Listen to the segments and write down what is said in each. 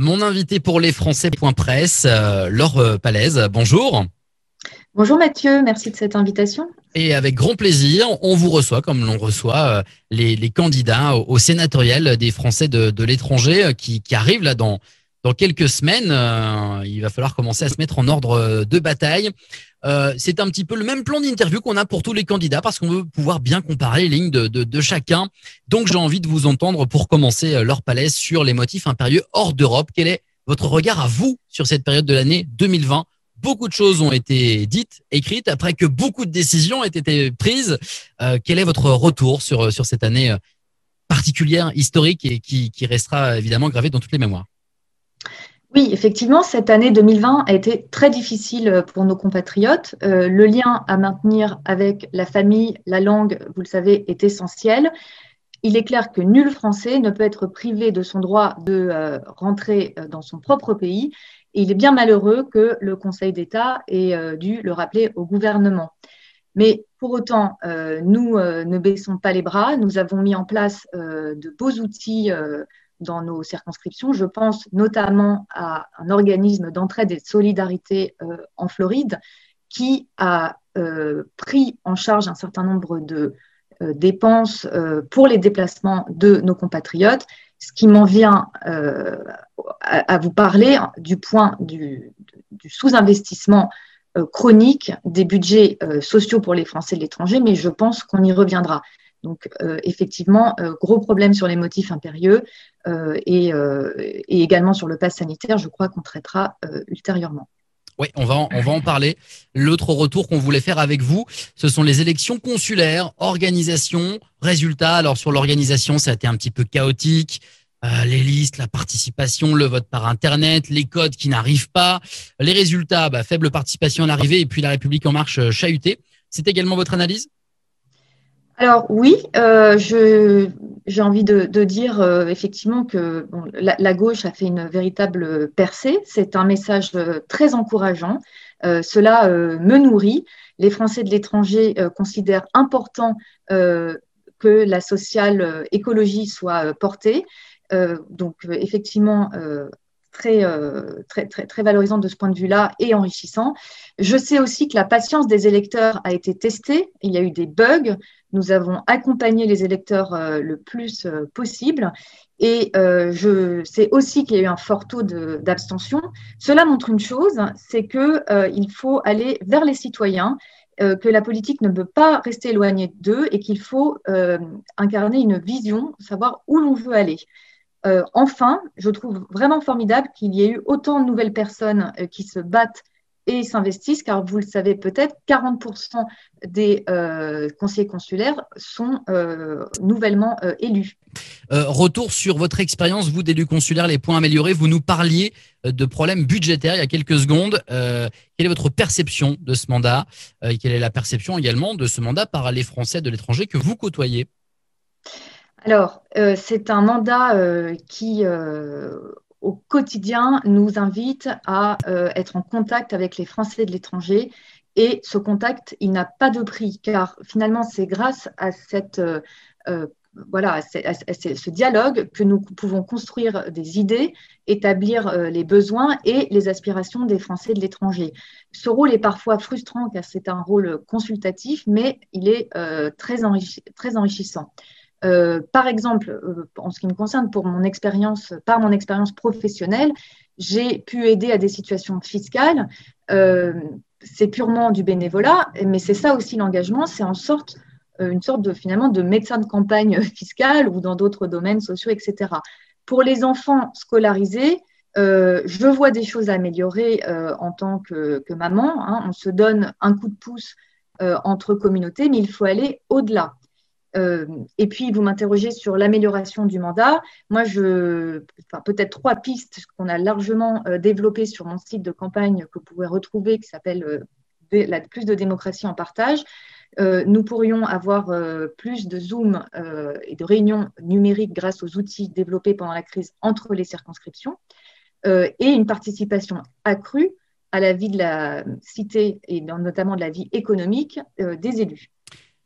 Mon invité pour les Français.presse, euh, Laure Palaise. Bonjour. Bonjour Mathieu, merci de cette invitation. Et avec grand plaisir, on vous reçoit comme l'on reçoit euh, les, candidats au, sénatorial des Français de, l'étranger euh, qui, arrivent là dans, dans quelques semaines. Euh, il va falloir commencer à se mettre en ordre de bataille. c'est un petit peu le même plan d'interview qu'on a pour tous les candidats parce qu'on veut pouvoir bien comparer les lignes de, chacun. Donc j'ai envie de vous entendre pour commencer leur palais sur les motifs impérieux hors d'Europe. Quel est votre regard à vous sur cette période de l'année 2020 beaucoup de choses ont été dites, écrites, après que beaucoup de décisions aient été prises. Euh, quel est votre retour sur, sur cette année euh, particulière, historique et qui restera évidemment gravée dans toutes les mémoires? Oui, effectivement, cette année 2020 a été très difficile pour nos compatriotes. Euh, le lien à maintenir avec la famille, la langue, vous le savez, est essentiel. Il est clair que nul Français ne peut être privé de son droit de rentrer dans son propre pays il est bien malheureux que le Conseil d'État ait euh, dû le rappeler au gouvernement. Mais pour autant, euh, nous euh, ne baissons pas les bras. Nous avons mis en place de beaux outils dans nos circonscriptions. Je pense notamment à un organisme d'entraide et de solidarité en Floride qui a pris en charge un certain nombre de dépenses pour les déplacements de nos compatriotes ce qui m'en vient euh, à, vous parler du point du, sous-investissement euh, chronique des budgets euh, sociaux pour les Français de l'étranger, mais je pense qu'on y reviendra. Donc, effectivement, gros problème sur les motifs impérieux et, également sur le pass sanitaire, je crois qu'on traitera ultérieurement. Oui, on va, on va en parler. L'autre retour qu'on voulait faire avec vous, ce sont les élections consulaires, organisation, résultats. Alors sur l'organisation, ça a été un petit peu chaotique. Euh, les listes, la participation, le vote par Internet, les codes qui n'arrivent pas. Les résultats, bah, faible participation à l'arrivée et puis la République en marche euh, chahutée. C'est également votre analyse? Alors oui, euh, j'ai envie de, dire euh, effectivement que la, gauche a fait une véritable percée. C'est un message euh, très encourageant. cela me nourrit. Les Français de l'étranger considèrent important que la sociale écologie soit portée. donc effectivement, très, très, très, très valorisant de ce point de vue-là et enrichissant. Je sais aussi que la patience des électeurs a été testée. Il y a eu des bugs. Nous avons accompagné les électeurs euh, le plus euh, possible. Et euh, je sais aussi qu'il y a eu un fort taux d'abstention. Cela montre une chose, c'est qu'il faut aller vers les citoyens, que la politique ne peut pas rester éloignée d'eux et qu'il faut incarner une vision, savoir où l'on veut aller. Enfin, je trouve vraiment formidable qu'il y ait eu autant de nouvelles personnes qui se battent et s'investissent, car vous le savez peut-être, 40% des euh, conseillers consulaires sont euh, nouvellement euh, élus. retour sur votre expérience, vous d'élu consulaire, les points améliorés. Vous nous parliez de problèmes budgétaires il y a quelques secondes. quelle est votre perception de ce mandat Quelle est la perception également de ce mandat par les Français de l'étranger que vous côtoyez? Alors, c'est un mandat qui, au quotidien nous invite à euh, être en contact avec les Français de l'étranger. Et ce contact, il n'a pas de prix, car finalement, c'est grâce à cette euh, euh, voilà, ce dialogue que nous pouvons construire des idées, établir les besoins et les aspirations des Français de l'étranger. Ce rôle est parfois frustrant car c'est un rôle consultatif, mais il est très enrichissant. Euh, par exemple, euh, en ce qui me concerne, pour mon expérience, par mon expérience professionnelle, j'ai pu aider à des situations fiscales. Euh, c'est purement du bénévolat, mais c'est ça aussi l'engagement, c'est en sorte une sorte de finalement de médecin de campagne fiscale ou dans d'autres domaines sociaux, etc. Pour les enfants scolarisés, je vois des choses améliorer en tant que, maman. Hein. On se donne un coup de pouce entre communautés, mais il faut aller au-delà. Euh, et puis, vous m'interrogez sur l'amélioration du mandat. Moi, je, enfin, peut-être trois pistes qu'on a largement euh, développées sur mon site de campagne que vous pouvez retrouver, qui s'appelle euh, Plus de démocratie en partage. nous pourrions avoir plus de Zoom et de réunions numériques grâce aux outils développés pendant la crise entre les circonscriptions et une participation accrue à la vie de la cité et notamment de la vie économique des élus.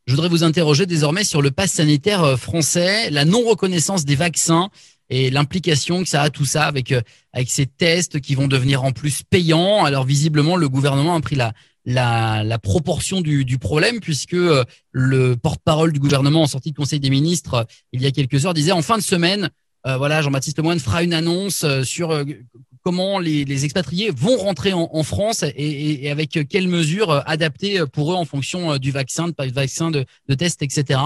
Je voudrais vous interroger désormais sur le pass sanitaire euh, français, la non-reconnaissance des vaccins et l'implication que ça a tout ça avec avec ces tests qui vont devenir en plus payants. Alors visiblement, le gouvernement a pris la proportion du, du, problème puisque le porte-parole du gouvernement en sortie de Conseil des ministres il y a quelques heures disait en fin de semaine, voilà, Jean-Baptiste Lemoyne fera une annonce sur comment les, expatriés vont rentrer en, France et, avec quelles mesures adaptées pour eux en fonction du vaccin, de vaccin, tests, etc.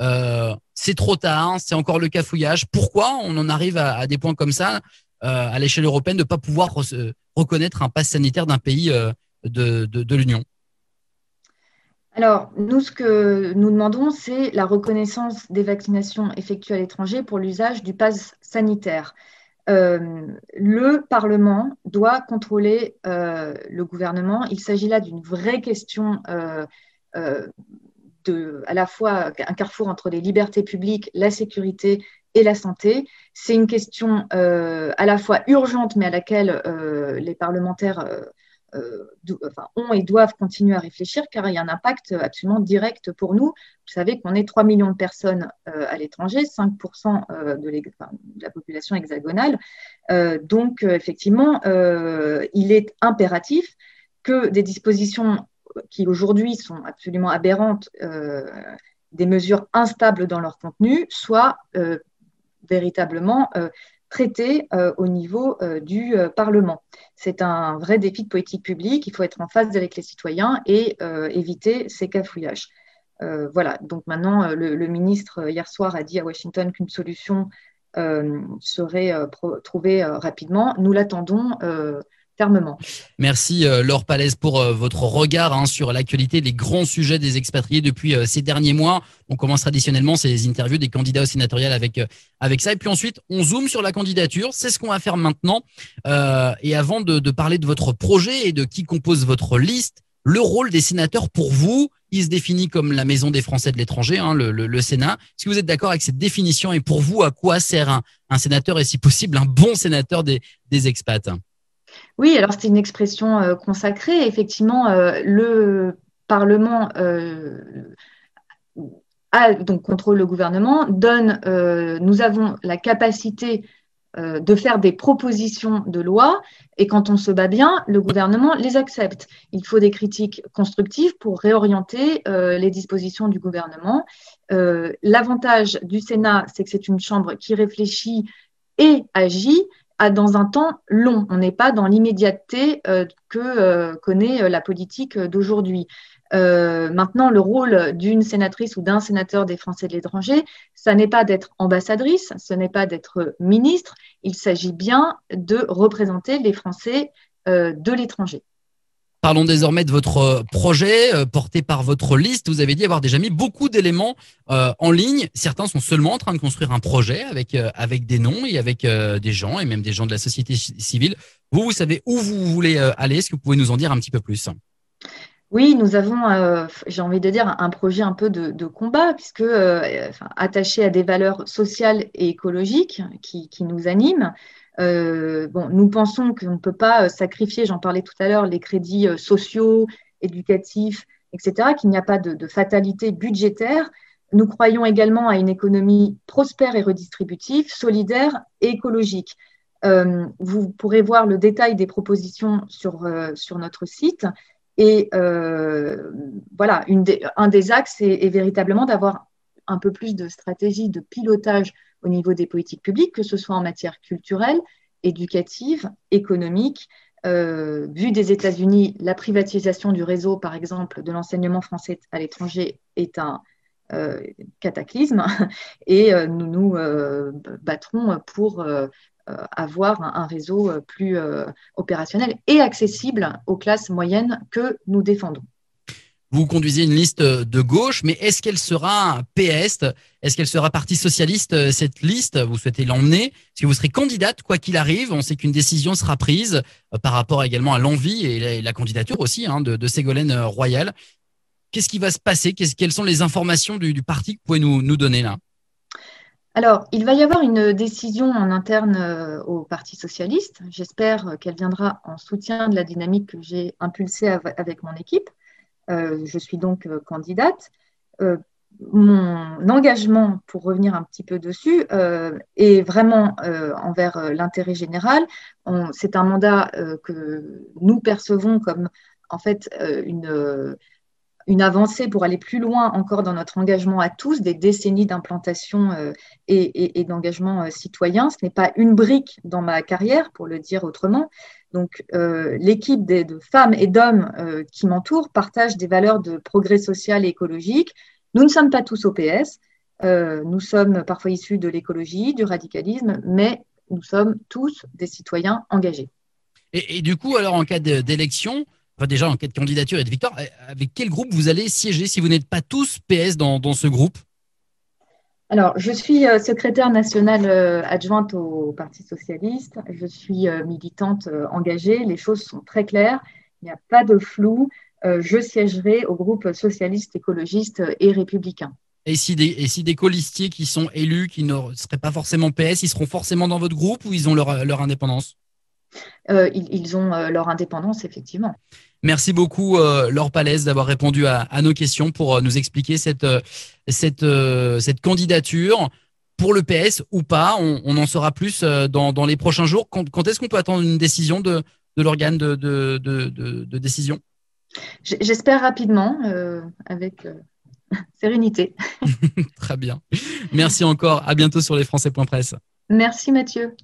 Euh, c'est trop tard, c'est encore le cafouillage. Pourquoi on en arrive à, des points comme ça euh, à l'échelle européenne de ne pas pouvoir reconnaître un pass sanitaire d'un pays euh, de, de, de l'Union? Alors, nous, ce que nous demandons, c'est la reconnaissance des vaccinations effectuées à l'étranger pour l'usage du pass sanitaire. Euh, le Parlement doit contrôler euh, le gouvernement. Il s'agit là d'une vraie question euh, de, à la fois un carrefour entre les libertés publiques, la sécurité et la santé. C'est une question à la fois urgente, mais à laquelle les parlementaires enfin, ont et doivent continuer à réfléchir car il y a un impact absolument direct pour nous. Vous savez qu'on est 3 millions de personnes euh, à l'étranger, 5% euh, de, de, la population hexagonale. donc, effectivement, il est impératif que des dispositions qui aujourd'hui sont absolument aberrantes, des mesures instables dans leur contenu, soient véritablement traité euh, au niveau euh, du euh, Parlement. C'est un vrai défi de politique publique. Il faut être en phase avec les citoyens et éviter ces cafouillages. voilà, donc maintenant, le, ministre, hier soir, a dit à Washington qu'une solution serait trouvée rapidement. Nous l'attendons Merci euh, Laure Palaise pour euh, votre regard hein, sur l'actualité, les grands sujets des expatriés depuis euh, ces derniers mois. On commence traditionnellement ces interviews des candidats au sénatorial avec avec ça, et puis ensuite on zoome sur la candidature. C'est ce qu'on va faire maintenant. et avant de, parler de votre projet et de qui compose votre liste, le rôle des sénateurs pour vous, il se définit comme la maison des Français de l'étranger, hein, le, Sénat. Est-ce que vous êtes d'accord avec cette définition? Et pour vous, à quoi sert un, sénateur et si possible un bon sénateur des, des expats? Oui, alors c'est une expression euh, consacrée. Effectivement, euh, le Parlement euh, donc contrôle le gouvernement, donne, nous avons la capacité de faire des propositions de loi et quand on se bat bien, le gouvernement les accepte. Il faut des critiques constructives pour réorienter les dispositions du gouvernement. L'avantage du Sénat, c'est que c'est une chambre qui réfléchit et agit dans un temps long. On n'est pas dans l'immédiateté euh, que euh, connaît euh, la politique d'aujourd'hui. maintenant, le rôle d'une sénatrice ou d'un sénateur des Français de l'étranger, ça n'est pas d'être ambassadrice, ce n'est pas d'être ministre, il s'agit bien de représenter les Français de l'étranger. Parlons désormais de votre euh, projet euh, porté par votre liste. Vous avez dit avoir déjà mis beaucoup d'éléments euh, en ligne. Certains sont seulement en train de construire un projet avec avec des noms et avec des gens et même des gens de la société civile. Vous, vous savez où vous voulez aller. Est-ce que vous pouvez nous en dire un petit peu plus? Oui, nous avons, j'ai envie de dire, un projet un peu de, combat, puisque attaché à des valeurs sociales et écologiques qui, qui nous animent, euh, bon, nous pensons qu'on ne peut pas euh, sacrifier, j'en parlais tout à l'heure, les crédits euh, sociaux, éducatifs, etc., qu'il n'y a pas de, fatalité budgétaire. Nous croyons également à une économie prospère et redistributive, solidaire et écologique. vous pourrez voir le détail des propositions sur, sur notre site. Et voilà, un des axes est véritablement d'avoir un peu plus de stratégie de pilotage au niveau des politiques publiques, que ce soit en matière culturelle, éducative, économique. Euh, vu des États-Unis, la privatisation du réseau, par exemple, de l'enseignement français à l'étranger est un euh, cataclysme et euh, nous nous battrons pour avoir un, réseau plus opérationnel et accessible aux classes moyennes que nous défendons. Vous conduisez une liste de gauche, mais est-ce qu'elle sera PS Est-ce qu'elle sera Parti socialiste euh, Cette liste, vous souhaitez l'emmener? Est-ce que vous serez candidate quoi qu'il arrive? On sait qu'une décision sera prise euh, par rapport également à l'envie et la, candidature aussi hein, de, Ségolène euh, Royal. Qu'est-ce qui va se passer? Quelles sont les informations du, parti que vous pouvez nous, donner là? Alors, il va y avoir une décision en interne au Parti socialiste. J'espère qu'elle viendra en soutien de la dynamique que j'ai impulsée avec mon équipe. Euh, je suis donc euh, candidate. Euh, mon engagement, pour revenir un petit peu dessus, est vraiment envers l'intérêt général. C'est un mandat que nous percevons comme en fait une, une avancée pour aller plus loin encore dans notre engagement à tous, des décennies d'implantation et, d'engagement citoyen. Ce n'est pas une brique dans ma carrière, pour le dire autrement. Donc, l'équipe de, femmes et d'hommes qui m'entourent partage des valeurs de progrès social et écologique, nous ne sommes pas tous au PS. Euh, nous sommes parfois issus de l'écologie, du radicalisme, mais nous sommes tous des citoyens engagés. Et, du coup, alors en cas d'élection, déjà en cas de candidature et de victoire, euh, avec quel groupe vous allez siéger si vous n'êtes pas tous PS dans, ce groupe? Alors, je suis euh, secrétaire nationale adjointe au Parti socialiste. Je suis militante engagée. Les choses sont très claires. Il n'y a pas de flou. Euh, je siégerai au groupe socialiste, écologiste et républicain. Et si, des, et si des colistiers qui sont élus, qui ne seraient pas forcément PS, ils seront forcément dans votre groupe ou ils ont leur, indépendance? Euh, ils, ont euh, leur indépendance, effectivement. Merci beaucoup, Laure Palaise, d'avoir répondu à, nos questions pour nous expliquer cette, cette, cette candidature pour le PS ou pas. On, en saura plus dans, les prochains jours. Quand, est-ce qu'on peut attendre une décision de, l'organe de, de décision? J'espère rapidement, euh, avec euh, sérénité. Très bien. Merci encore. À bientôt sur lesfrançais.presse. Merci Mathieu.